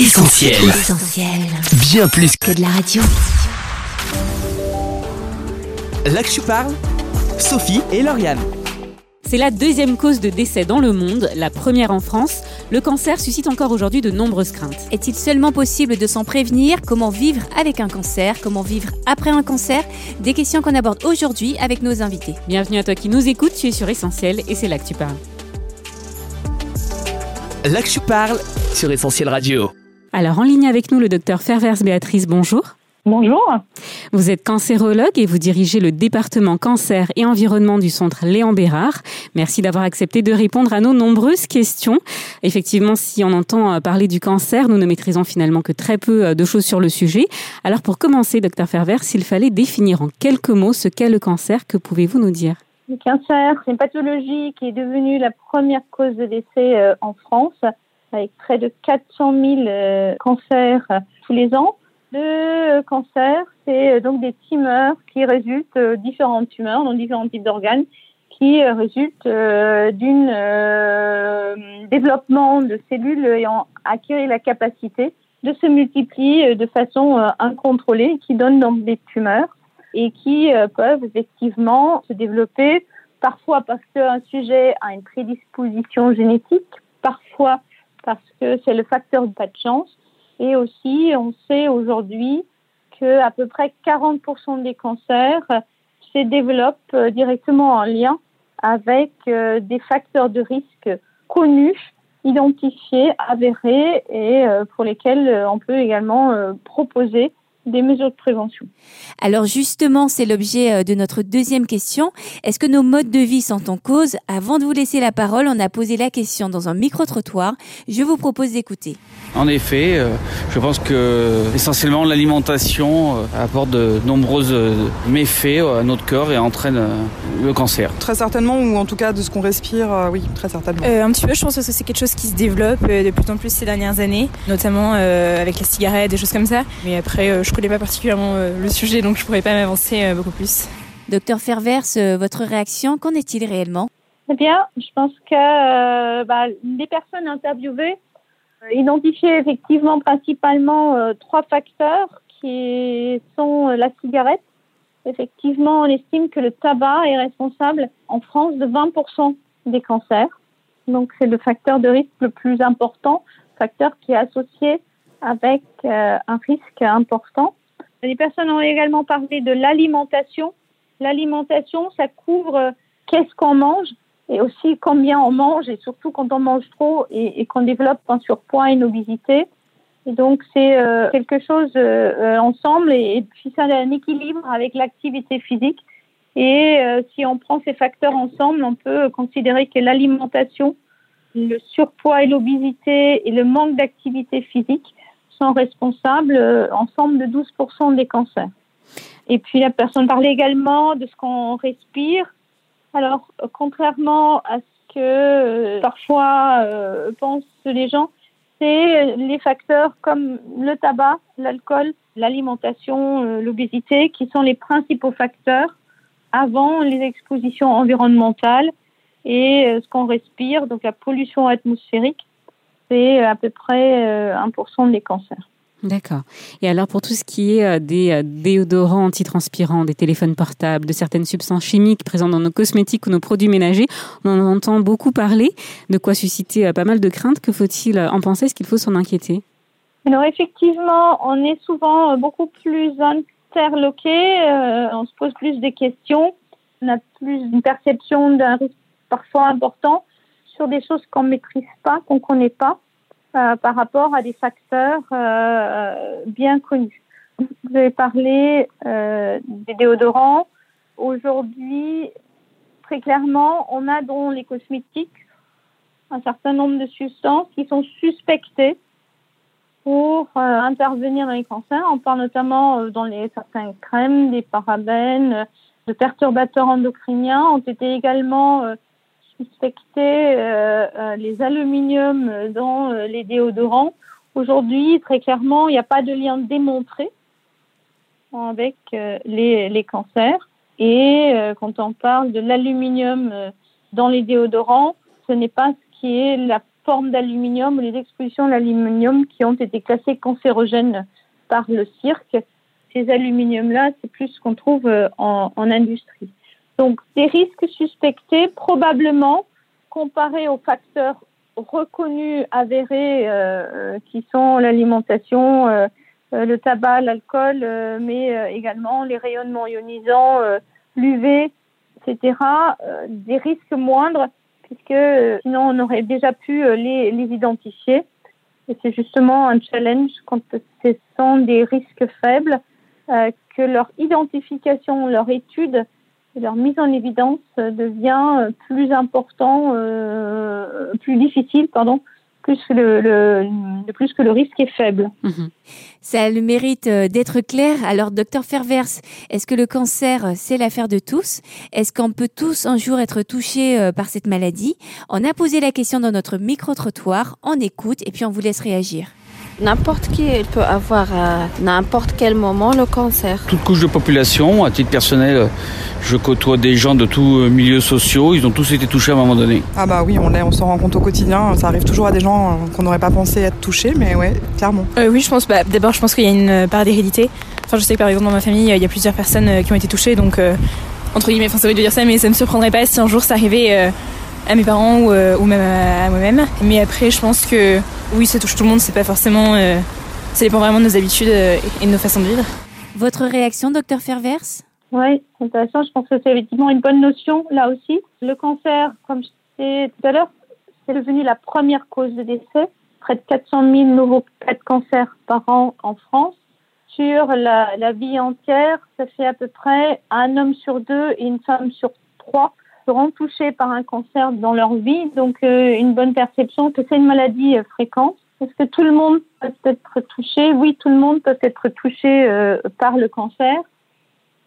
Essentiel. Essentiel. Bien plus que Que de la radio. là que je parle, Sophie et Lauriane. C'est la deuxième cause de décès dans le monde, la première en France. Le cancer suscite encore aujourd'hui de nombreuses craintes. Est-il seulement possible de s'en prévenir? Comment vivre avec un cancer? Comment vivre après un cancer? Des questions qu'on aborde aujourd'hui avec nos invités. Bienvenue à toi qui nous écoutes, tu es sur Essentiel et c'est là que tu parles. Là que je parle sur Essentiel Radio. Alors en ligne avec nous le docteur Fervers Béatrice, bonjour. Bonjour. Vous êtes cancérologue et vous dirigez le département cancer et environnement du centre Léon Bérard. Merci d'avoir accepté de répondre à nos nombreuses questions. Effectivement, si on entend euh, parler du cancer, nous ne maîtrisons finalement que très peu euh, de choses sur le sujet. Alors pour commencer, docteur Fervers, s'il fallait définir en quelques mots ce qu'est le cancer, que pouvez-vous nous dire? Le cancer, c'est une pathologie qui est devenue la première cause de décès euh, en France, avec près de 400 000 euh, cancers euh, tous les ans. Le euh, cancer, c'est donc des tumeurs qui résultent, différentes tumeurs dans différents types d'organes, qui résultent euh, développement de cellules ayant acquis la capacité de se multiplier de façon incontrôlée, qui donnent donc des tumeurs et qui peuvent effectivement se développer parfois parce qu'un sujet a une prédisposition génétique, parfois parce que c'est le facteur de pas de chance. Et aussi, on sait aujourd'hui que à peu près 40% des cancers se développent euh, directement en lien avec euh, des facteurs de risque connus, identifiés, avérés et euh, pour lesquels on peut également proposer des mesures de prévention. Alors justement, c'est l'objet euh, de notre deuxième question. Est-ce que nos modes de vie sont en cause? Avant de vous laisser la parole, on a posé la question dans un micro-trottoir. Je vous propose d'écouter. En effet, euh, je pense que essentiellement l'alimentation euh, apporte de nombreux méfaits à notre corps et entraîne le cancer. Très certainement, ou en tout cas de ce qu'on respire, oui, très certainement. Euh, un petit peu, je pense que c'est quelque chose qui se développe de plus en plus ces dernières années, notamment euh, avec les cigarettes, des choses comme ça. Mais après, je connais pas particulièrement euh, le sujet, donc je pourrais pas m'avancer euh, beaucoup plus. Docteur Fervers, euh, votre réaction, qu'en est-il réellement? Eh bien, je pense que euh, bah, les personnes interviewées euh, identifiaient effectivement principalement euh, trois facteurs qui sont euh, la cigarette. Effectivement, on estime que le tabac est responsable en France de 20% des cancers. Donc, c'est le facteur de risque le plus important, facteur qui est associé avec euh, un risque important. Les personnes ont également parlé de l'alimentation. L'alimentation, ça couvre euh, qu'est-ce qu'on mange et aussi combien on mange et surtout quand on mange trop et, qu'on développe un surpoids et une obésité. Et donc c'est euh, quelque chose euh, euh, ensemble et, et puis ça a un équilibre avec l'activité physique. Et euh, si on prend ces facteurs ensemble, on peut considérer que l'alimentation, le surpoids et l'obésité et le manque d'activité physique responsables euh, ensemble de 12% des cancers. Et puis la personne parlait également de ce qu'on respire. Alors, euh, contrairement à ce que euh, parfois pensent les gens, c'est les facteurs comme le tabac, l'alcool, l'alimentation, l'obésité qui sont les principaux facteurs avant les expositions environnementales et ce qu'on respire, donc la pollution atmosphérique, c'est à peu près euh, 1% des cancers. D'accord. Et alors pour tout ce qui est euh, des euh, déodorants antitranspirants, des téléphones portables, de certaines substances chimiques présentes dans nos cosmétiques ou nos produits ménagers, on en entend beaucoup parler, de quoi susciter euh, pas mal de craintes. Que faut-il euh, en penser? Est-ce qu'il faut s'en inquiéter? Alors effectivement, on est souvent euh, beaucoup plus interloqué, euh, on se pose plus des questions, on a plus une perception d'un risque parfois important sur des choses qu'on ne maîtrise pas, qu'on ne connaît pas, euh, par rapport à des facteurs euh, bien connus. Vous avez parlé euh, des déodorants. Aujourd'hui, très clairement, on a dans les cosmétiques un certain nombre de substances qui sont suspectées pour euh, intervenir dans les cancers. On parle notamment euh, dans les certaines crèmes, des parabènes, euh, de perturbateurs endocriniens. Ont été également suspectés euh, euh, les aluminiums dans euh, les déodorants. Aujourd'hui, très clairement, il n'y a pas de lien démontré avec les, les cancers. Et quand on parle de l'aluminium dans les déodorants, ce n'est pas ce qui est la formes d'aluminium ou les expositions d'aluminium qui ont été classées cancérogènes par le cirque. Ces aluminiums-là, c'est plus ce qu'on trouve en, en, industrie. Donc, des risques suspectés, probablement, comparés aux facteurs reconnus, avérés, euh, qui sont l'alimentation, euh, le tabac, l'alcool, euh, mais également les rayonnements ionisants, l'UV, etc., des risques moindres, puisque sinon on aurait déjà pu les, les identifier. Et c'est justement un challenge quand ce sont des risques faibles, euh, que leur identification, leur étude, leur mise en évidence devient plus important, euh, plus difficile, pardon, plus que le, plus que le risque est faible. Mmh. Ça a le mérite euh, d'être clair. Alors, docteur Fervers, est-ce que le cancer, euh, c'est l'affaire de tous? Est-ce qu'on peut tous un jour être touchés euh, par cette maladie? On a posé la question dans notre micro-trottoir, on écoute et puis on vous laisse réagir. N'importe qui peut avoir à n'importe quel moment le cancer. Toute couche de population, à titre personnel, je côtoie des gens de tous milieux sociaux, ils ont tous été touchés à un moment donné. Ah bah oui, on, on s'en rend compte au quotidien, ça arrive toujours à des gens qu'on n'aurait pas pensé être touchés, mais ouais, clairement. Euh, oui, je pense, bah, d'abord je pense qu'il y a une part d'hérédité. Enfin, je sais que par exemple dans ma famille, il y a plusieurs personnes qui ont été touchées, donc euh, entre guillemets, enfin vrai de dire ça, mais ça me surprendrait pas si un jour ça arrivait euh, à mes parents ou, ou même à, à moi-même. Mais après, je pense que oui, ça touche tout le monde, c'est pas forcément. Euh, ça dépend vraiment de nos habitudes et de nos façons de vivre. Votre réaction, docteur Fervers? Oui, c'est intéressant. Je pense que c'est effectivement une bonne notion là aussi. Le cancer, comme je disais tout à l'heure, c'est devenu la première cause de décès. Près de 400 000 nouveaux cas de cancer par an en France. Sur la, la vie entière, ça fait à peu près un homme sur deux et une femme sur trois seront touchés par un cancer dans leur vie, donc euh, une bonne perception que c'est une maladie euh, fréquente. Est-ce que tout le monde peut être touché? Oui, tout le monde peut être touché euh, par le cancer.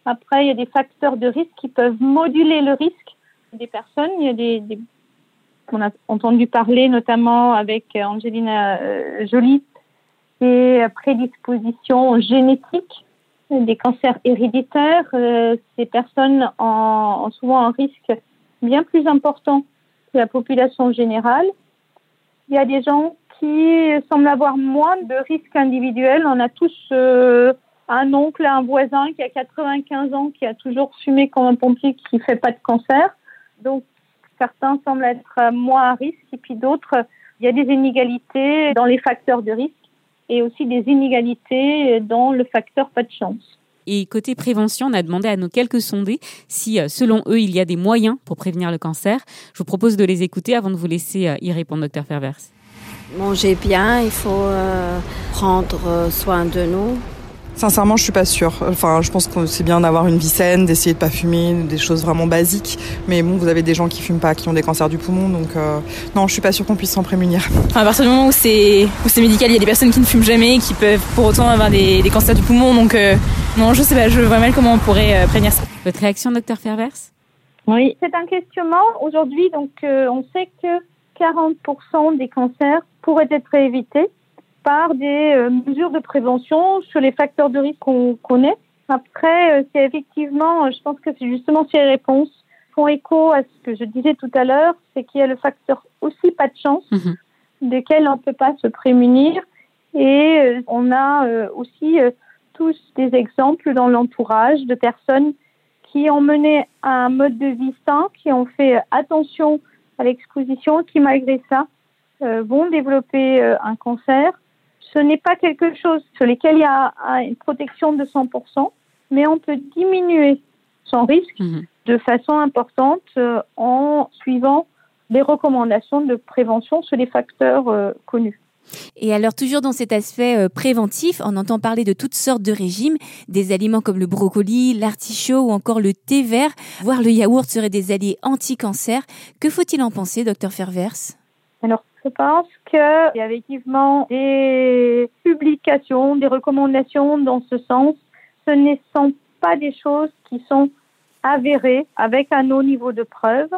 Après, il y a des facteurs de risque qui peuvent moduler le risque des personnes. Il y a des, on a entendu parler notamment avec Angelina Jolie des prédispositions génétiques, des cancers héréditaires. ces personnes ont souvent un risque bien plus important que la population générale. Il y a des gens qui semblent avoir moins de risques individuels. On a tous euh, un oncle, un voisin qui a 95 ans, qui a toujours fumé comme un pompier, qui ne fait pas de cancer. Donc, certains semblent être moins à risque et puis d'autres, il y a des inégalités dans les facteurs de risque et aussi des inégalités dans le facteur pas de chance. Et côté prévention, on a demandé à nos quelques sondés si, euh, selon eux, il y a des moyens pour prévenir le cancer. Je vous propose de les écouter avant de vous laisser euh, y répondre, docteur Fervers. Manger bien, il faut euh, prendre soin de nous. Sincèrement, je suis pas sûre. Enfin, je pense que c'est bien d'avoir une vie saine, d'essayer de pas fumer, des choses vraiment basiques. Mais bon, vous avez des gens qui fument pas, qui ont des cancers du poumon, donc euh, non, je suis pas sûre qu'on puisse s'en prémunir. À partir du moment où c'est où c'est médical, il y a des personnes qui ne fument jamais, qui peuvent pour autant avoir des, des cancers du poumon, donc euh, non, je sais pas, je vois mal comment on pourrait euh, prévenir ça. Votre réaction, docteur Fervers? Oui, c'est un questionnement aujourd'hui. Donc, euh, on sait que 40% des cancers pourraient être évités par des euh, mesures de prévention sur les facteurs de risque qu'on connaît. Après, euh, c'est effectivement, je pense que c'est justement ces réponses font écho à ce que je disais tout à l'heure, c'est qu'il y a le facteur aussi pas de chance, mmh. desquels on ne peut pas se prémunir. Et euh, on a aussi tous des exemples dans l'entourage de personnes qui ont mené un mode de vie sain, qui ont fait attention à l'exposition, qui malgré ça vont développer un cancer ce n'est pas quelque chose sur lequel il y a une protection de 100%, mais on peut diminuer son risque mmh. de façon importante euh, en suivant les recommandations de prévention sur les facteurs euh, connus. Et alors, toujours dans cet aspect euh, préventif, on entend parler de toutes sortes de régimes, des aliments comme le brocoli, l'artichaut ou encore le thé vert, voire le yaourt seraient des alliés anti-cancer. Que faut-il en penser, docteur Fervers? Alors, je pense qu'il y a effectivement des publications, des recommandations dans ce sens. Ce ne sont pas des choses qui sont avérées avec un haut niveau de preuve.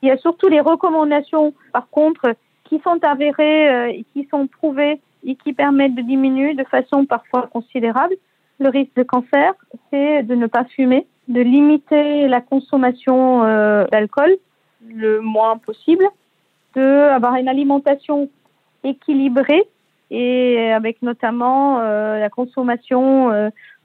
Il y a surtout des recommandations, par contre, qui sont avérées euh, et qui sont prouvées et qui permettent de diminuer de façon parfois considérable le risque de cancer. C'est de ne pas fumer, de limiter la consommation euh, d'alcool le moins possible d'avoir une alimentation équilibrée et avec notamment la consommation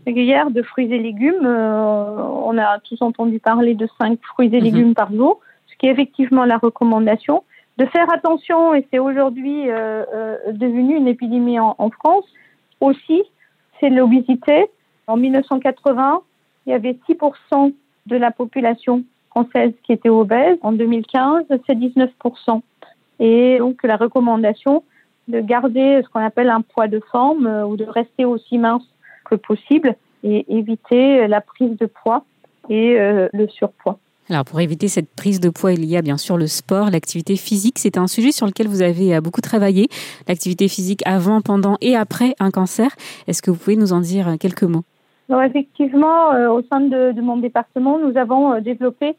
régulière de fruits et légumes. on a tous entendu parler de 5 fruits et mhm. légumes par jour, ce qui est effectivement la recommandation. De faire attention, et c'est aujourd'hui devenu une épidémie en, en France aussi, c'est l'obésité. En 1980, il y avait 6% de la population française qui était obèse. En 2015, c'est 19%. Et donc la recommandation de garder ce qu'on appelle un poids de forme euh, ou de rester aussi mince que possible et éviter la prise de poids et euh, le surpoids. Alors pour éviter cette prise de poids, il y a bien sûr le sport, l'activité physique. C'est un sujet sur lequel vous avez euh, beaucoup travaillé, l'activité physique avant, pendant et après un cancer. Est-ce que vous pouvez nous en dire quelques mots? Alors effectivement, au sein de, de, mon département, nous avons développé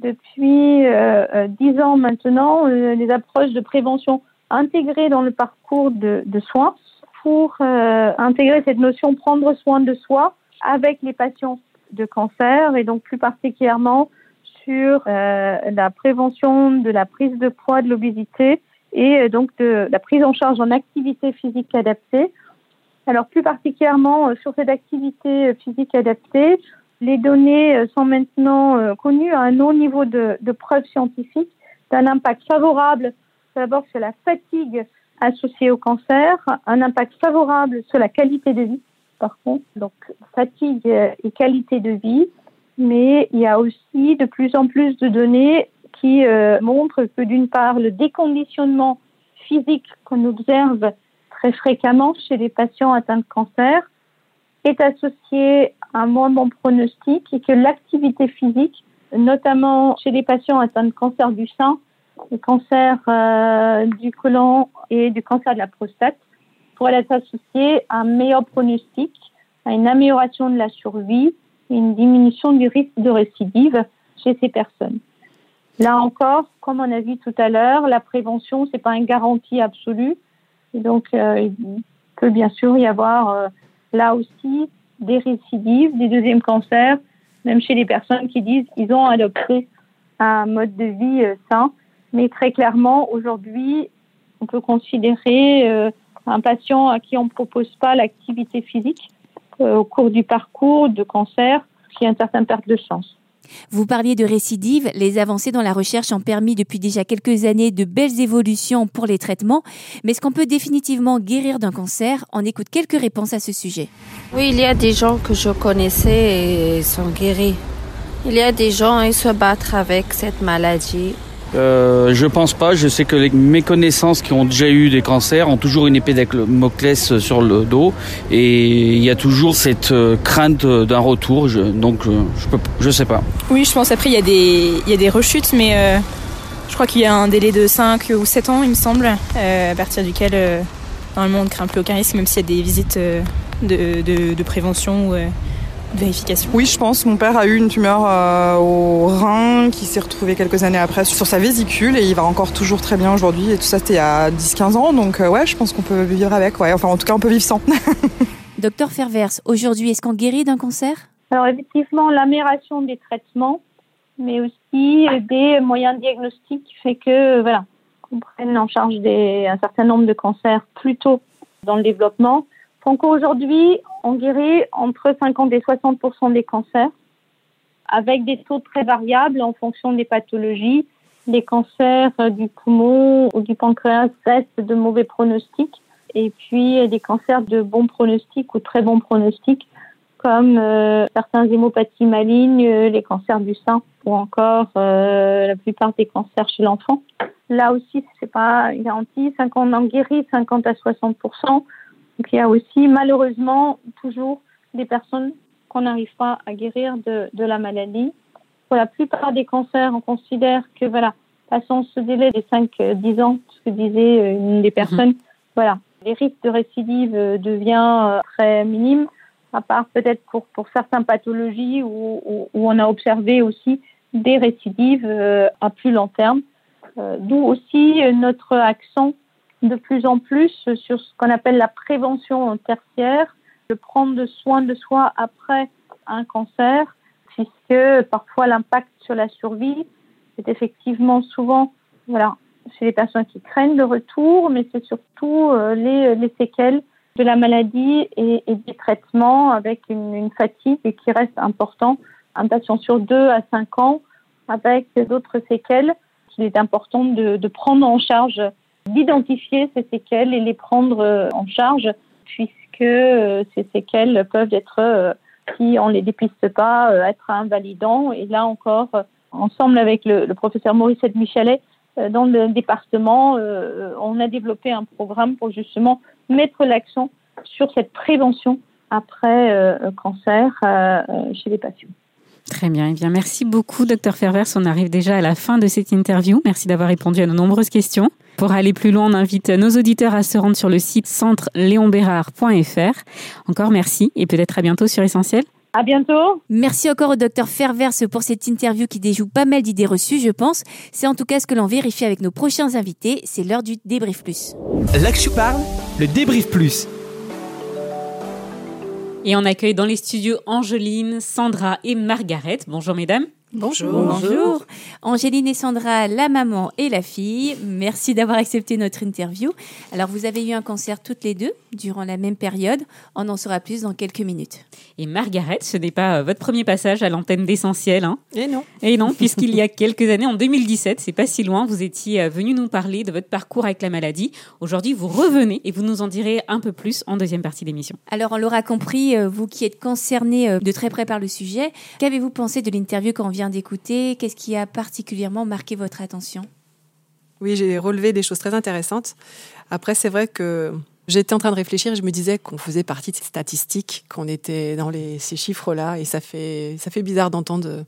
depuis euh, dix ans maintenant euh, les approches de prévention intégrées dans le parcours de, de soins pour euh, intégrer cette notion prendre soin de soi avec les patients de cancer et donc plus particulièrement sur la prévention de la prise de poids, de l'obésité et donc de la prise en charge en activité physique adaptée. Alors plus particulièrement sur cette activité physique adaptée, les données euh, sont maintenant euh, connues à un haut niveau de, de preuves scientifiques d'un impact favorable d'abord sur la fatigue associée au cancer, un impact favorable sur la qualité de vie, par contre, donc fatigue et qualité de vie, mais il y a aussi de plus en plus de données qui euh, montrent que d'une part, le déconditionnement physique qu'on observe très fréquemment chez les patients atteints de cancer est associé un moins bon pronostic et que l'activité physique, notamment chez les patients atteints de cancer du sein, le cancer euh, du côlon et du cancer de la prostate, pourrait être associée à un meilleur pronostic, à une amélioration de la survie et une diminution du risque de récidive chez ces personnes. Là encore, comme on a vu tout à l'heure, la prévention, c'est pas une garantie absolue. Et donc, euh, il peut bien sûr y avoir euh, là aussi des récidives, des deuxièmes cancers, même chez les personnes qui disent qu'ils ont adopté un mode de vie euh, sain. Mais très clairement, aujourd'hui, on peut considérer euh, un patient à qui on ne propose pas l'activité physique euh, au cours du parcours de cancer qui a une certaine perte de chance. Vous parliez de récidive. Les avancées dans la recherche ont permis depuis déjà quelques années de belles évolutions pour les traitements. Mais est-ce qu'on peut définitivement guérir d'un cancer? On écoute quelques réponses à ce sujet. Oui, il y a des gens que je connaissais et sont guéris. Il y a des gens qui se battent avec cette maladie euh, je pense pas. Je sais que mes connaissances qui ont déjà eu des cancers ont toujours une épée d'Amoclès sur le dos et il y a toujours cette euh, crainte d'un retour. Donc euh, je peux, je sais pas. Oui, je pense après il y a des y a des rechutes, mais je crois qu'il y a un délai de 5 ou 7 ans, il me semble, à partir duquel normalement on ne craint plus aucun risque, même s'il y a des visites de, de, de prévention. Ou, vérification Oui, je pense. Mon père a eu une tumeur euh, au rein qui s'est retrouvée quelques années après sur sa vésicule et il va encore toujours très bien aujourd'hui. Et tout ça, c'était il y a 10-15 ans. Donc, euh, ouais, je pense qu'on peut vivre avec. Ouais. Enfin, en tout cas, on peut vivre sans. Docteur Fervers, aujourd'hui, est-ce qu'on guérit d'un cancer? Alors, effectivement, l'amélioration des traitements, mais aussi des moyens diagnostiques fait que, voilà, qu'on prenne en charge des, un certain nombre de cancers plus tôt dans le développement donc aujourd'hui, on guérit entre 50 et 60% des cancers, avec des taux très variables en fonction des pathologies. Les cancers du poumon ou du pancréas restent de mauvais pronostics, et puis des cancers de bons pronostics ou très bons pronostics, comme euh, certains hémopathies malignes, les cancers du sein ou encore euh, la plupart des cancers chez l'enfant. Là aussi, c'est pas garanti. 50, on en guérit 50 à 60 donc il y a aussi malheureusement toujours des personnes qu'on n'arrive pas à guérir de, de, la maladie. Pour la plupart des cancers, on considère que voilà, passant ce délai des 5-10 ans, ce que disait euh, une des personnes, mhm. voilà, les risques de récidive euh, deviennent euh, très minimes, à part peut-être pour, pour certaines pathologies où, où, où, on a observé aussi des récidives à plus long terme. D'où aussi notre accent de plus en plus sur ce qu'on appelle la prévention tertiaire, de prendre soin de soi après un cancer, puisque parfois l'impact sur la survie est effectivement souvent voilà, chez les personnes qui craignent le retour, mais c'est surtout les, les, séquelles de la maladie et, et des traitements avec une, fatigue qui reste important. Un patient sur deux à cinq ans avec d'autres séquelles qu'il est important de prendre en charge, d'identifier ces séquelles et les prendre en charge, puisque ces séquelles peuvent être si on ne les dépiste pas, euh, être invalidant. Et là encore, euh, ensemble avec le, professeur Mauricette Michelet, euh, dans le département, on a développé un programme pour justement mettre l'accent sur cette prévention après cancer chez les patients. Très bien. Eh bien, merci beaucoup, docteur Fervers. On arrive déjà à la fin de cette interview. Merci d'avoir répondu à nos nombreuses questions. Pour aller plus loin, on invite nos auditeurs à se rendre sur le site centreleonbérard.fr. Encore merci et peut-être à bientôt sur Essentiel. À bientôt. Merci encore au docteur Fervers pour cette interview qui déjoue pas mal d'idées reçues, je pense. C'est en tout cas ce que l'on vérifie avec nos prochains invités. C'est l'heure du débrief plus. Là que je parle, le débrief plus. Et on accueille dans les studios Angeline, Sandra et Margaret. Bonjour mesdames. Bonjour. Bonjour. Angéline et Sandra, la maman et la fille, merci d'avoir accepté notre interview. Alors, vous avez eu un cancer toutes les deux durant la même période. On en saura plus dans quelques minutes. Et Margaret, ce n'est pas euh, votre premier passage à l'antenne d'essentiel. Hein? Et non. Et non, puisqu'il y a quelques années, en 2017, c'est pas si loin, vous étiez euh, venu nous parler de votre parcours avec la maladie. Aujourd'hui, vous revenez et vous nous en direz un peu plus en deuxième partie d'émission. Alors, on l'aura compris, euh, vous qui êtes concerné de très près par le sujet, qu'avez-vous pensé de l'interview qu'on vient d'écouter Qu'est-ce qui a particulièrement marqué votre attention? Oui, j'ai relevé des choses très intéressantes. Après, c'est vrai que j'étais en train de réfléchir et je me disais qu'on faisait partie de ces statistiques, qu'on était dans les, ces chiffres-là. Et ça fait, ça fait bizarre d'entendre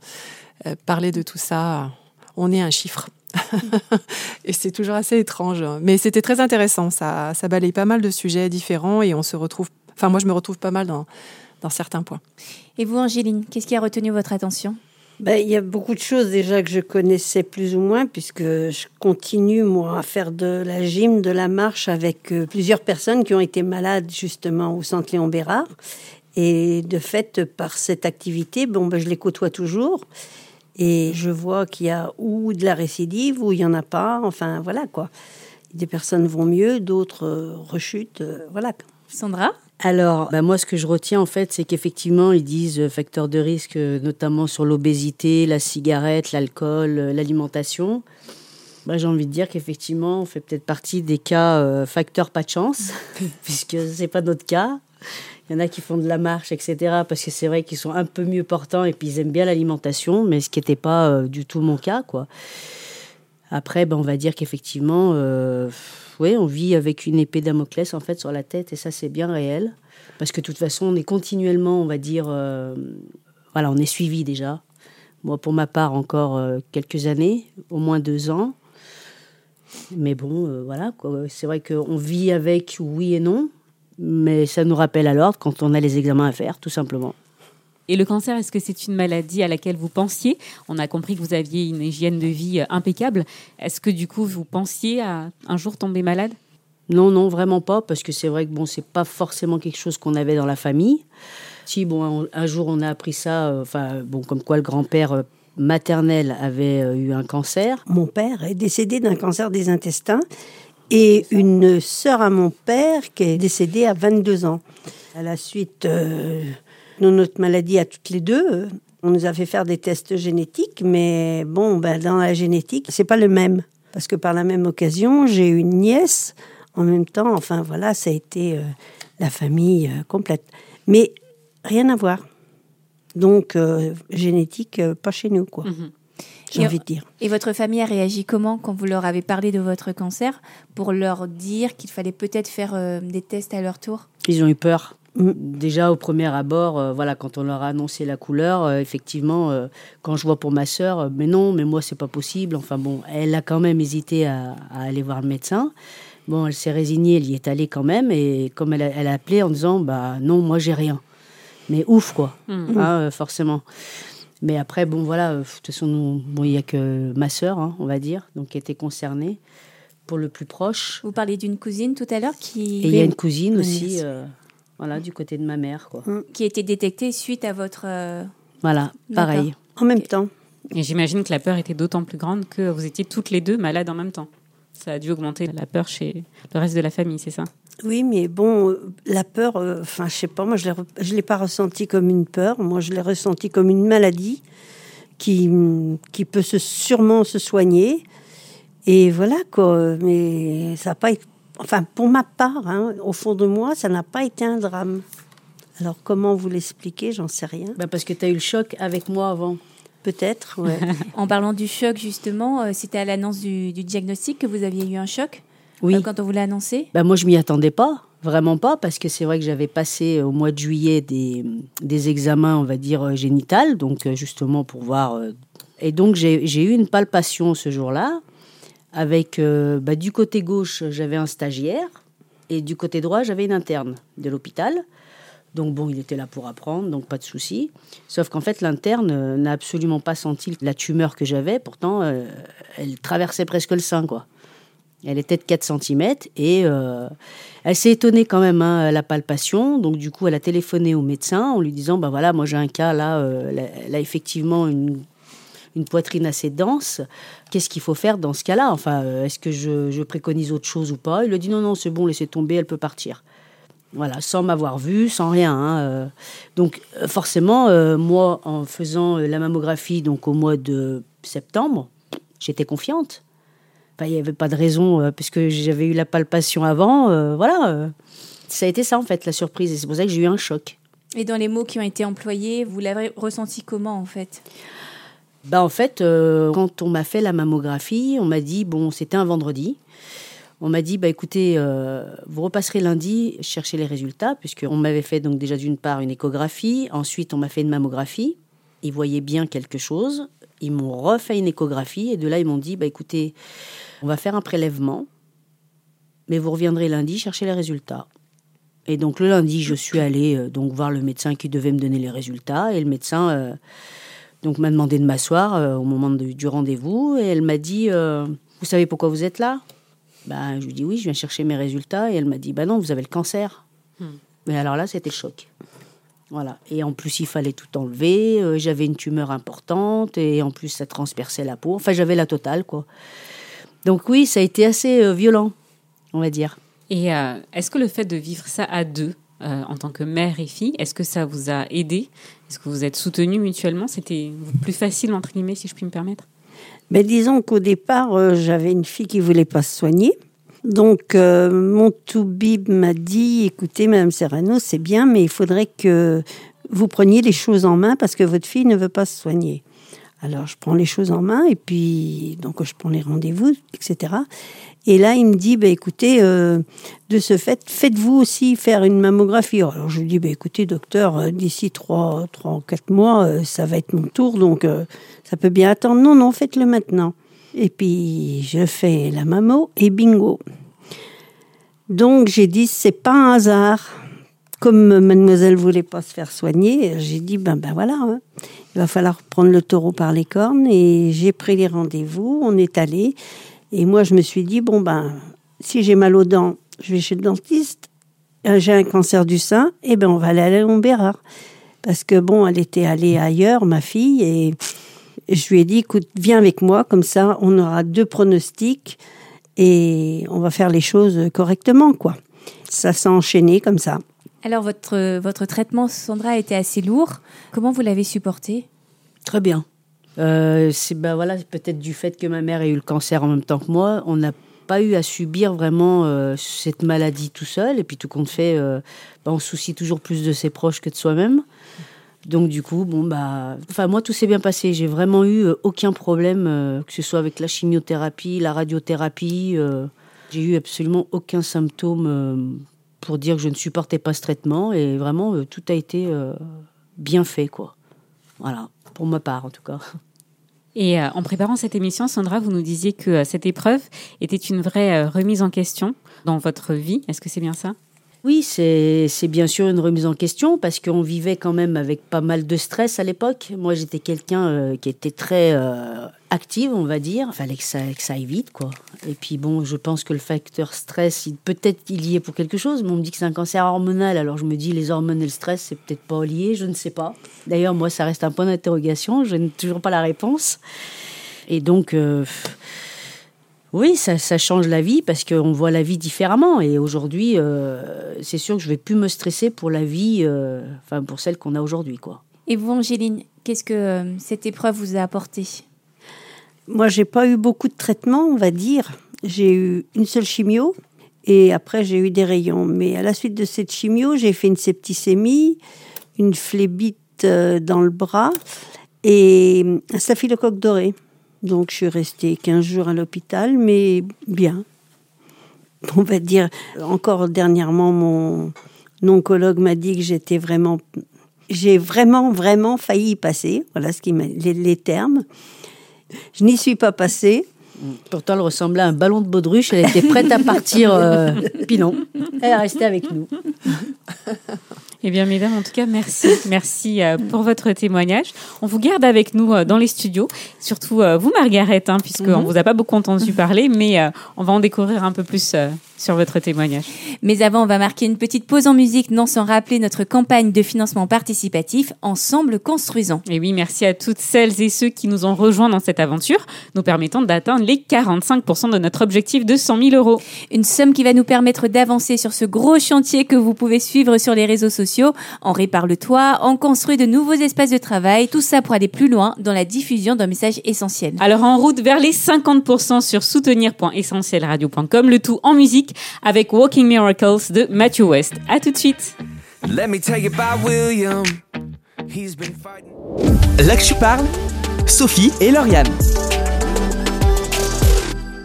euh, parler de tout ça. On est un chiffre. et c'est toujours assez étrange. Mais c'était très intéressant. Ça, ça balaye pas mal de sujets différents et on se retrouve. Enfin, moi, je me retrouve pas mal dans, dans certains points. Et vous, Angéline, qu'est-ce qui a retenu votre attention? Ben, il y a beaucoup de choses déjà que je connaissais plus ou moins, puisque je continue, moi, à faire de la gym, de la marche avec euh, plusieurs personnes qui ont été malades, justement, au centre Léon Bérard. Et de fait, par cette activité, bon, ben, je les côtoie toujours. Et je vois qu'il y a ou de la récidive, ou il n'y en a pas. Enfin, voilà, quoi. Des personnes vont mieux, d'autres euh, rechutent. Euh, voilà. Sandra? Alors, bah moi, ce que je retiens, en fait, c'est qu'effectivement, ils disent euh, facteurs de risque, euh, notamment sur l'obésité, la cigarette, l'alcool, euh, l'alimentation. Bah, j'ai envie de dire qu'effectivement, on fait peut-être partie des cas facteurs pas de chance, puisque c'est pas notre cas. Il y en a qui font de la marche, etc., parce que c'est vrai qu'ils sont un peu mieux portants et puis ils aiment bien l'alimentation, mais ce qui n'était pas du tout mon cas, quoi. Après, ben, on va dire qu'effectivement, on vit avec une épée Damoclès en fait sur la tête et ça c'est bien réel parce que de toute façon on est continuellement, on va dire, euh, voilà, on est suivi déjà. Moi pour ma part encore euh, quelques années, au moins deux ans. Mais bon, euh, voilà, c'est vrai qu'on vit avec oui et non, mais ça nous rappelle à l'ordre quand on a les examens à faire, tout simplement. Et le cancer, est-ce que c'est une maladie à laquelle vous pensiez? On a compris que vous aviez une hygiène de vie euh, impeccable. Est-ce que du coup, vous pensiez à un jour tomber malade? Non, non, vraiment pas, parce que c'est vrai que bon, c'est pas forcément quelque chose qu'on avait dans la famille. Si bon, un, jour on a appris ça, euh, enfin bon, comme quoi le grand-père euh, maternel avait eu un cancer. Mon père est décédé d'un cancer des intestins et une sœur à mon père qui est décédée à 22 ans. À la suite notre maladie à toutes les deux, on nous a fait faire des tests génétiques, mais bon, ben, dans la génétique, c'est pas le même. Parce que par la même occasion, j'ai eu une nièce en même temps. Enfin, voilà, ça a été euh, la famille euh, complète. Mais rien à voir. Donc, euh, génétique, pas chez nous, quoi. Mhm. J'ai envie de dire. Et votre famille a réagi comment quand vous leur avez parlé de votre cancer pour leur dire qu'il fallait peut-être faire des tests à leur tour? Ils ont eu peur. Déjà au premier abord, euh, voilà, quand on leur a annoncé la couleur, euh, effectivement, euh, quand je vois pour ma sœur, mais non, mais moi c'est pas possible. Enfin bon, elle a quand même hésité à, aller voir le médecin. Bon, elle s'est résignée, elle y est allée quand même, et comme elle a, elle a appelé en disant, bah non, moi j'ai rien. Mais ouf quoi, mm. hein, forcément. Mais après, bon voilà, de toute façon, bon, il y a que ma sœur, hein, on va dire, donc qui était concernée pour le plus proche. Vous parliez d'une cousine tout à l'heure qui. Et il y a une cousine aussi. Voilà, du côté de ma mère, quoi. Mm. Qui a été détectée suite à votre. Euh, voilà, pareil. En même temps. Et j'imagine que la peur était d'autant plus grande que vous étiez toutes les deux malades en même temps. Ça a dû augmenter la peur chez le reste de la famille, c'est ça? Oui, mais bon, euh, la peur, euh, enfin, je sais pas, moi, je ne l'ai pas ressenti comme une peur. Moi, je l'ai ressenti comme une maladie qui, qui peut se, sûrement se soigner. Et voilà, quoi. Mais ça n'a pas été. Enfin, pour ma part, hein, au fond de moi, ça n'a pas été un drame. Alors, comment vous l'expliquer J'en sais rien. Bah parce que tu as eu le choc avec moi avant. Peut-être, ouais. en parlant du choc, justement, euh, c'était à l'annonce du, du, diagnostic que vous aviez eu un choc? Oui. Euh, quand on vous l'a annoncé? Bah Moi, je m'y attendais pas. Vraiment pas, parce que c'est vrai que j'avais passé au mois de juillet des, des examens, on va dire, euh, génitales, donc justement pour voir. Et donc, j'ai eu une palpation ce jour-là, avec bah, du côté gauche, j'avais un stagiaire, et du côté droit, j'avais une interne de l'hôpital. Donc bon, il était là pour apprendre, donc pas de souci. Sauf qu'en fait, l'interne euh, n'a absolument pas senti la tumeur que j'avais. Pourtant, euh, elle traversait presque le sein, quoi. Elle était de 4 cm et euh, elle s'est étonnée quand même hein, à la palpation. Donc du coup, elle a téléphoné au médecin en lui disant, bah voilà, moi j'ai un cas là, elle a effectivement une, une poitrine assez dense. Qu'est-ce qu'il faut faire dans ce cas-là? Enfin, est-ce que je, préconise autre chose ou pas? Il a dit, non, non, c'est bon, laissez tomber, elle peut partir. Voilà, sans m'avoir vu, sans rien. Hein, euh. Donc forcément, euh, moi, en faisant euh, la mammographie donc au mois de septembre, j'étais confiante. il n'y avait pas de raison, puisque j'avais eu la palpation avant. voilà, ça a été ça en fait, la surprise. Et c'est pour ça que j'ai eu un choc. Et dans les mots qui ont été employés, vous l'avez ressenti comment en fait? Bah, En fait, quand on m'a fait la mammographie, on m'a dit, bon, c'était un vendredi. On m'a dit, bah écoutez, euh, vous repasserez lundi chercher les résultats, puisqu'on m'avait fait donc déjà d'une part une échographie, ensuite on m'a fait une mammographie. Ils voyaient bien quelque chose. Ils m'ont refait une échographie et de là ils m'ont dit, bah écoutez, on va faire un prélèvement, mais vous reviendrez lundi chercher les résultats. Et donc le lundi, je suis allée euh, donc voir le médecin qui devait me donner les résultats et le médecin euh, donc m'a demandé de m'asseoir au moment du rendez-vous et elle m'a dit, vous savez pourquoi vous êtes là? Bah, je lui dis oui, je viens chercher mes résultats. Et elle m'a dit, bah non, vous avez le cancer. Hmm. Mais alors là, c'était choc. Voilà. Et en plus, il fallait tout enlever. Euh, j'avais une tumeur importante et en plus, ça transperçait la peau. Enfin, j'avais la totale, quoi. Donc oui, ça a été assez euh, violent, on va dire. Et euh, est-ce que le fait de vivre ça à deux, en tant que mère et fille, est-ce que ça vous a aidé Est-ce que vous êtes soutenus mutuellement? C'était plus facile, entre guillemets, si je puis me permettre mais disons qu'au départ, euh, j'avais une fille qui voulait pas se soigner. Donc, euh, mon toubib m'a dit, écoutez, Madame Serrano, c'est bien, mais il faudrait que vous preniez les choses en main parce que votre fille ne veut pas se soigner. Alors, je prends les choses en main et puis, donc, je prends les rendez-vous, etc. Et là, il me dit, bah, écoutez, euh, de ce fait, faites-vous aussi faire une mammographie. Alors, je lui dis, bah, écoutez, docteur, euh, d'ici trois, trois ou quatre mois, euh, ça va être mon tour, donc ça peut bien attendre. Non, non, faites-le maintenant. Et puis, je fais la mammo et bingo. Donc, j'ai dit, c'est pas un hasard. Comme mademoiselle voulait pas se faire soigner, j'ai dit, ben, ben voilà, hein. il va falloir prendre le taureau par les cornes. Et j'ai pris les rendez-vous, on est allé. Et moi, je me suis dit, bon, ben, si j'ai mal aux dents, je vais chez le dentiste. Euh, j'ai un cancer du sein, et eh ben, on va aller à la Parce que, bon, elle était allée ailleurs, ma fille, et je lui ai dit, écoute, viens avec moi, comme ça, on aura deux pronostics, et on va faire les choses correctement, quoi. Ça s'est enchaîné comme ça. Alors, votre, votre traitement, Sandra, a été assez lourd. Comment vous l'avez supporté? Très bien. Euh, c'est ben voilà, peut-être du fait que ma mère ait eu le cancer en même temps que moi, on n'a pas eu à subir vraiment euh, cette maladie tout seul. Et puis tout compte fait, euh, ben, on soucie toujours plus de ses proches que de soi-même. Donc du coup, bon bah, enfin moi tout s'est bien passé. J'ai vraiment eu aucun problème, que ce soit avec la chimiothérapie, la radiothérapie. j'ai eu absolument aucun symptôme pour dire que je ne supportais pas ce traitement. Et vraiment, tout a été bien fait, quoi. Voilà, pour ma part en tout cas. Et euh, en préparant cette émission, Sandra, vous nous disiez que euh, cette épreuve était une vraie euh, remise en question dans votre vie. Est-ce que c'est bien ça? Oui, c'est bien sûr une remise en question parce qu'on vivait quand même avec pas mal de stress à l'époque. Moi, j'étais quelqu'un euh, qui était très euh, active, on va dire. Fallait que ça, que ça aille vite, quoi. Et puis bon, je pense que le facteur stress, peut-être il y est pour quelque chose, mais on me dit que c'est un cancer hormonal. Alors je me dis, les hormones et le stress, c'est peut-être pas lié, je ne sais pas. D'ailleurs, moi, ça reste un point d'interrogation. Je n'ai toujours pas la réponse. Et donc... Euh, Oui, ça, change la vie parce qu'on voit la vie différemment. Et aujourd'hui, euh, c'est sûr que je vais plus me stresser pour la vie, euh, enfin pour celle qu'on a aujourd'hui, quoi. Et vous, Angéline, qu'est-ce que cette épreuve vous a apporté Moi, j'ai pas eu beaucoup de traitements, on va dire. J'ai eu une seule chimio et après j'ai eu des rayons. Mais à la suite de cette chimio, j'ai fait une septicémie, une phlébite dans le bras et un staphylocoque doré. Donc je suis restée 15 jours à l'hôpital, mais bien. On va dire, encore dernièrement, mon oncologue m'a dit que j'étais vraiment... J'ai vraiment, vraiment failli y passer. Voilà ce qui les termes. Je n'y suis pas passée. Pourtant, elle ressemblait à un ballon de baudruche. Elle était prête à partir. Euh, puis non, elle est restée avec nous. Eh bien, mesdames, en tout cas, merci. Merci euh, pour votre témoignage. On vous garde avec nous euh, dans les studios. Surtout euh, vous, Margaret, hein, puisqu'on ne mhm. vous a pas beaucoup entendu parler, mais on va en découvrir un peu plus sur votre témoignage. Mais avant, on va marquer une petite pause en musique, non sans rappeler notre campagne de financement participatif Ensemble Construisons. Et oui, merci à toutes celles et ceux qui nous ont rejoints dans cette aventure, nous permettant d'atteindre les 45% de notre objectif de 100 000 euros. Une somme qui va nous permettre d'avancer sur ce gros chantier que vous pouvez suivre sur les réseaux sociaux. On répare le toit, on construit de nouveaux espaces de travail, tout ça pour aller plus loin dans la diffusion d'un message essentiel. Alors en route vers les 50% sur soutenir.essentielradio.com, le tout en musique avec Walking Miracles de Matthew West. À tout de suite. Let me tell you about William. Là que je parle, Sophie et Lauriane.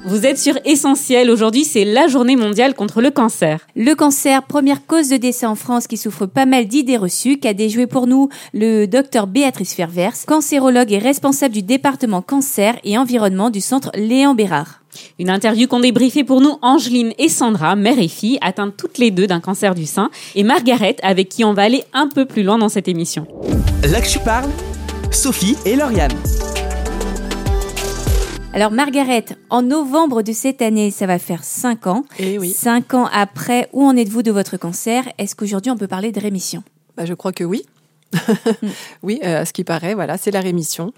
Vous êtes sur Essentiel. Aujourd'hui, c'est la journée mondiale contre le cancer. Le cancer, première cause de décès en France qui souffre pas mal d'idées reçues, qu'a déjoué pour nous le docteur Béatrice Fervers, cancérologue et responsable du département cancer et environnement du centre Léon Bérard. Une interview qu'ont débriefé pour nous Angeline et Sandra, mère et fille, atteintes toutes les deux d'un cancer du sein, et Margaret, avec qui on va aller un peu plus loin dans cette émission. Là que tu parles, Sophie et Lauriane. Alors Margaret, en novembre de cette année, ça va faire 5 ans. Et eh oui. 5 ans après, où en êtes-vous de votre cancer? Est-ce qu'aujourd'hui on peut parler de rémission? Bah, Je crois que oui. oui, euh, à ce qui paraît, voilà, c'est la rémission.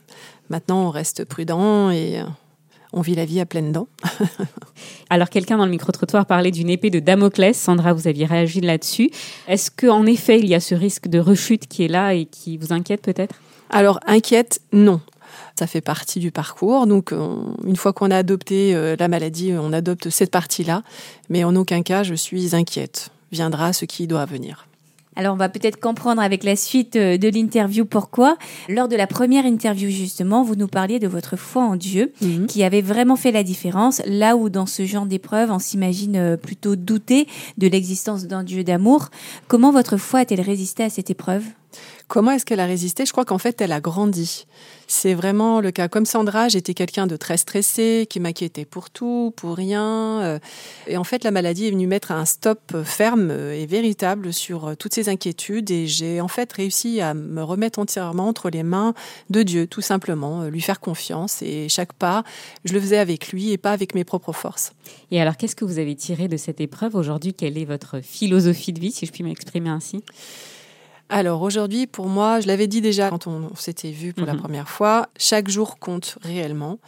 Maintenant, on reste prudent et euh, on vit la vie à pleines dents. Alors, quelqu'un dans le micro-trottoir parlait d'une épée de Damoclès. Sandra, vous aviez réagi là-dessus. Est-ce qu'en effet, il y a ce risque de rechute qui est là et qui vous inquiète peut-être? Alors, inquiète, non. Ça fait partie du parcours. Donc, une fois qu'on a adopté euh, la maladie, on adopte cette partie-là. Mais en aucun cas, je suis inquiète. Viendra ce qui doit venir. Alors on va peut-être comprendre avec la suite euh, de l'interview pourquoi. Lors de la première interview justement, vous nous parliez de votre foi en Dieu mhm. qui avait vraiment fait la différence, là où dans ce genre d'épreuve on s'imagine euh, plutôt douter de l'existence d'un Dieu d'amour. Comment votre foi a-t-elle résisté à cette épreuve? Comment est-ce qu'elle a résisté? Je crois qu'en fait, elle a grandi. C'est vraiment le cas. Comme Sandra, j'étais quelqu'un de très stressé, qui m'inquiétait pour tout, pour rien. Euh, et en fait, la maladie est venue mettre un stop ferme et véritable sur euh, toutes ces inquiétudes. Et j'ai en fait réussi à me remettre entièrement entre les mains de Dieu, tout simplement, euh, lui faire confiance. Et chaque pas, je le faisais avec lui et pas avec mes propres forces. Et alors, qu'est-ce que vous avez tiré de cette épreuve? Aujourd'hui Quelle est votre philosophie de vie, si je puis m'exprimer ainsi? Alors aujourd'hui, pour moi, je l'avais dit déjà quand on, s'était vu pour la mhm. première fois, chaque jour compte réellement.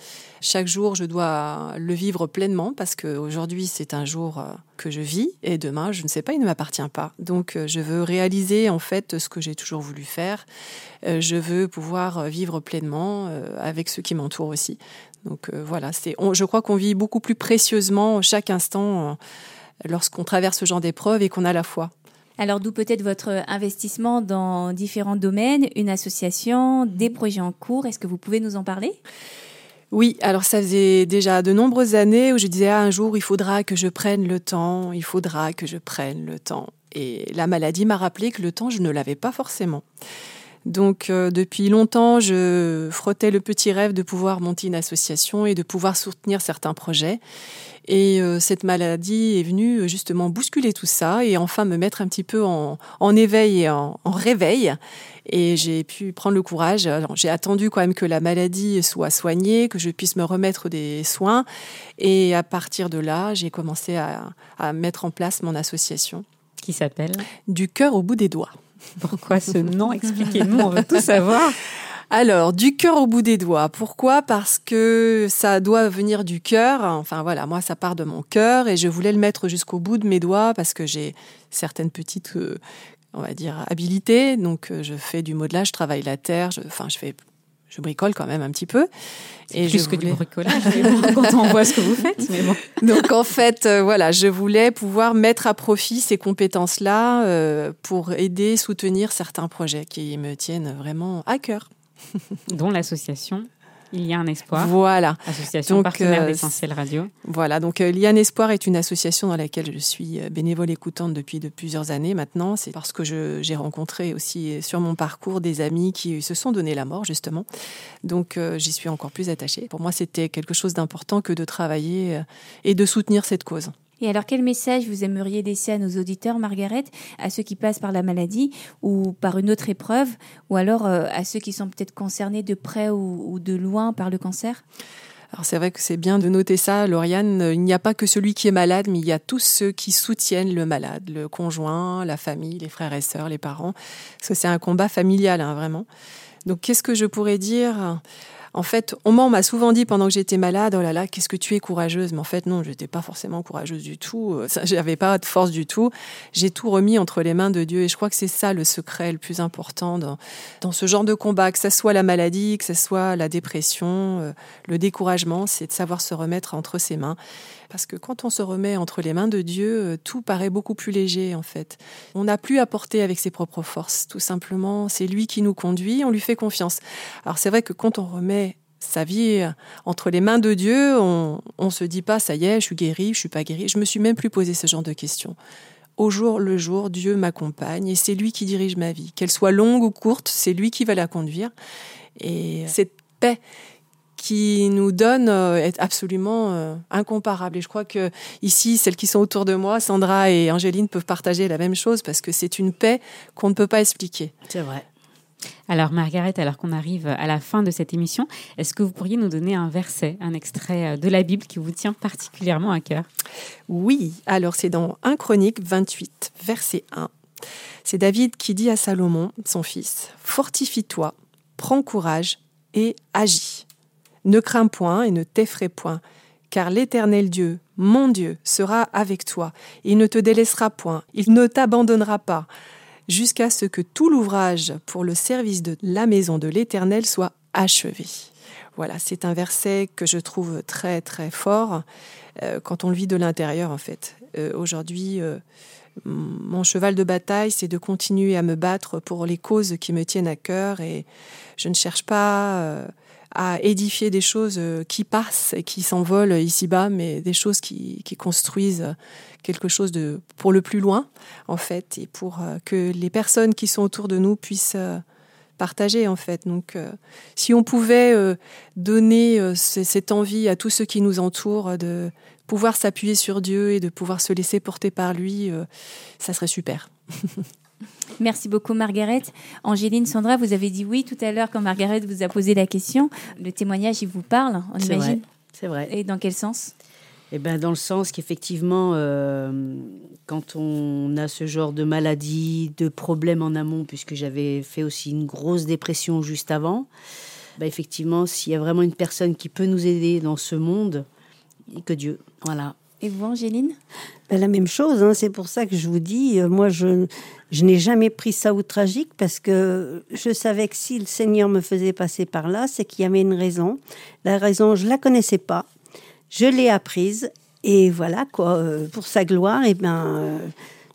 Chaque jour, je dois le vivre pleinement parce qu'aujourd'hui, c'est un jour euh, que je vis et demain, je ne sais pas, il ne m'appartient pas. Donc, euh, je veux réaliser en fait ce que j'ai toujours voulu faire. Euh, je veux pouvoir vivre pleinement avec ceux qui m'entourent aussi. Donc voilà, c'est, je crois qu'on vit beaucoup plus précieusement chaque instant lorsqu'on traverse ce genre d'épreuve et qu'on a la foi. Alors d'où peut-être votre investissement dans différents domaines, une association, des projets en cours. Est-ce que vous pouvez nous en parler? Oui, alors ça faisait déjà de nombreuses années où je disais ah, un jour il faudra que je prenne le temps, il faudra que je prenne le temps. Et la maladie m'a rappelé que le temps, je ne l'avais pas forcément. Donc euh, depuis longtemps, je frottais le petit rêve de pouvoir monter une association et de pouvoir soutenir certains projets. Et euh, cette maladie est venue euh, justement bousculer tout ça et enfin me mettre un petit peu en, éveil et en, réveil. Et j'ai pu prendre le courage. J'ai attendu quand même que la maladie soit soignée, que je puisse me remettre des soins. Et à partir de là, j'ai commencé à, à mettre en place mon association. Qui s'appelle? Du cœur au bout des doigts. Pourquoi ce nom Expliquez-nous, on veut tout savoir. Alors, du cœur au bout des doigts. Pourquoi? Parce que ça doit venir du cœur. Enfin voilà, moi ça part de mon cœur et je voulais le mettre jusqu'au bout de mes doigts parce que j'ai certaines petites, euh, on va dire, habilités. Donc euh, je fais du modelage, je travaille la terre, enfin je fais je bricole quand même un petit peu. Et plus je que du bricolage quand on voit ce que vous faites. Mais bon. Donc en fait, euh, voilà, je voulais pouvoir mettre à profit ces compétences-là euh, pour aider, soutenir certains projets qui me tiennent vraiment à cœur. Dont l'association il y a un espoir. Voilà. Association partenaire euh, d'Essentiel Radio. Voilà. Donc, euh, Il y a un espoir est une association dans laquelle je suis euh, bénévole écoutante depuis de plusieurs années maintenant. C'est parce que j'ai rencontré aussi sur mon parcours des amis qui se sont donné la mort, justement. Donc, j'y suis encore plus attachée. Pour moi, c'était quelque chose d'important que de travailler et de soutenir cette cause. Et alors, quel message vous aimeriez laisser à nos auditeurs, Margaret, à ceux qui passent par la maladie ou par une autre épreuve, ou alors euh, à ceux qui sont peut-être concernés de près ou, de loin par le cancer? Alors c'est vrai que c'est bien de noter ça, Lauriane. Il n'y a pas que celui qui est malade, mais il y a tous ceux qui soutiennent le malade, le conjoint, la famille, les frères et sœurs, les parents. Parce que c'est un combat familial, hein, vraiment. Donc qu'est-ce que je pourrais dire? En fait, on m'a souvent dit pendant que j'étais malade, oh là là, qu'est-ce que tu es courageuse. Mais en fait, non, je n'étais pas forcément courageuse du tout. Euh, je n'avais pas de force du tout. J'ai tout remis entre les mains de Dieu. Et je crois que c'est ça le secret le plus important dans, ce genre de combat, que ce soit la maladie, que ce soit la dépression, euh, le découragement, c'est de savoir se remettre entre ses mains. Parce que quand on se remet entre les mains de Dieu, euh, tout paraît beaucoup plus léger en fait. On n'a plus à porter avec ses propres forces, tout simplement. C'est lui qui nous conduit, on lui fait confiance. Alors c'est vrai que quand on remet sa vie euh, entre les mains de Dieu, on ne se dit pas ça y est, je suis guéri, je suis pas guéri. Je me suis même plus posé ce genre de questions. Au jour le jour, Dieu m'accompagne et c'est lui qui dirige ma vie. Qu'elle soit longue ou courte, c'est lui qui va la conduire. Et cette paix qui nous donne euh, est absolument euh, incomparable. Et je crois que ici, celles qui sont autour de moi, Sandra et Angéline, peuvent partager la même chose parce que c'est une paix qu'on ne peut pas expliquer. C'est vrai. Alors Margaret, alors qu'on arrive à la fin de cette émission, est-ce que vous pourriez nous donner un verset, un extrait euh, de la Bible qui vous tient particulièrement à cœur? Oui, alors c'est dans 1 Chronique 28, verset 1. C'est David qui dit à Salomon, son fils, Fortifie-toi, prends courage et agis. Ne crains point et ne t'effraie point, car l'Éternel Dieu, mon Dieu, sera avec toi. Il ne te délaissera point, il ne t'abandonnera pas, jusqu'à ce que tout l'ouvrage pour le service de la maison de l'Éternel soit achevé. Voilà, c'est un verset que je trouve très très fort euh, quand on le vit de l'intérieur en fait. Euh, aujourd'hui, euh, mon cheval de bataille, c'est de continuer à me battre pour les causes qui me tiennent à cœur et je ne cherche pas à édifier des choses euh, qui passent et qui s'envolent ici-bas, mais des choses qui, construisent quelque chose de pour le plus loin, en fait, et pour euh, que les personnes qui sont autour de nous puissent euh, partager, en fait. Donc, si on pouvait donner cette envie à tous ceux qui nous entourent de pouvoir s'appuyer sur Dieu et de pouvoir se laisser porter par lui, ça serait super. Merci beaucoup, Margaret. Angéline, Sandra, vous avez dit oui tout à l'heure quand Margaret vous a posé la question. Le témoignage, il vous parle, on imagine C'est vrai. Et dans quel sens? Eh ben, dans le sens qu'effectivement, euh, quand on a ce genre de maladie, de problème en amont, puisque j'avais fait aussi une grosse dépression juste avant, ben, effectivement, s'il y a vraiment une personne qui peut nous aider dans ce monde, que Dieu. Voilà. Et vous, Angéline ben, La même chose. Hein. C'est pour ça que je vous dis, euh, moi, je, je n'ai jamais pris ça au tragique parce que je savais que si le Seigneur me faisait passer par là, c'est qu'il y avait une raison. La raison, je la connaissais pas. Je l'ai apprise et voilà quoi. Euh, pour sa gloire, et eh ben euh,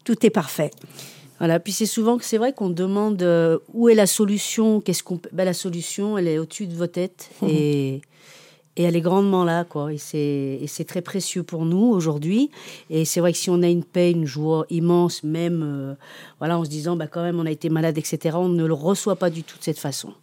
tout est parfait. Voilà. Puis c'est souvent que c'est vrai qu'on demande où est la solution? Qu'est-ce qu'on ben, la solution, elle est au-dessus de vos têtes et et elle est grandement là, quoi. Et c'est très précieux pour nous aujourd'hui. Et c'est vrai que si on a une paix, une joie immense, même, euh, voilà, en se disant, bah, quand même, on a été malade, etc., on ne le reçoit pas du tout de cette façon.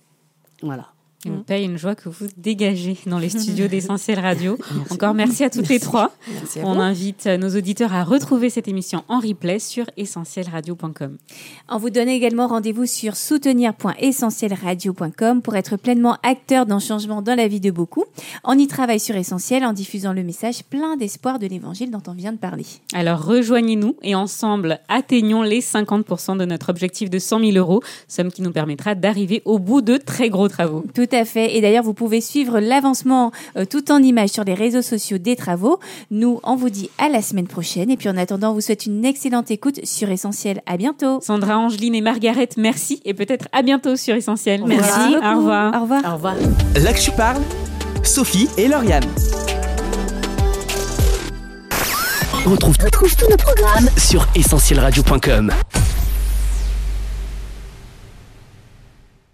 Voilà. Une paix et une joie que vous dégagez dans les studios d'Essentiel Radio. Encore merci à toutes les trois. Merci On invite nos auditeurs à retrouver cette émission en replay sur essentielradio.com. On vous donne également rendez-vous sur soutenir.essentielradio.com pour être pleinement acteur d'un changement dans la vie de beaucoup. On y travaille sur Essentiel en diffusant le message plein d'espoir de l'évangile dont on vient de parler. Alors rejoignez-nous et ensemble atteignons les 50% de notre objectif de 100 000 euros, somme qui nous permettra d'arriver au bout de très gros travaux. Tout à fait. Et d'ailleurs, vous pouvez suivre l'avancement euh, tout en images sur les réseaux sociaux des travaux. Nous, on vous dit à la semaine prochaine. Et puis en attendant, on vous souhaite une excellente écoute sur Essentiel. À bientôt. Sandra, Angeline et Margaret, merci et peut-être à bientôt sur Essentiel. Merci beaucoup. Au revoir. Au revoir. Au revoir. Là que tu parles, Sophie et Lauriane. On retrouve tous nos programmes sur essentielradio.com.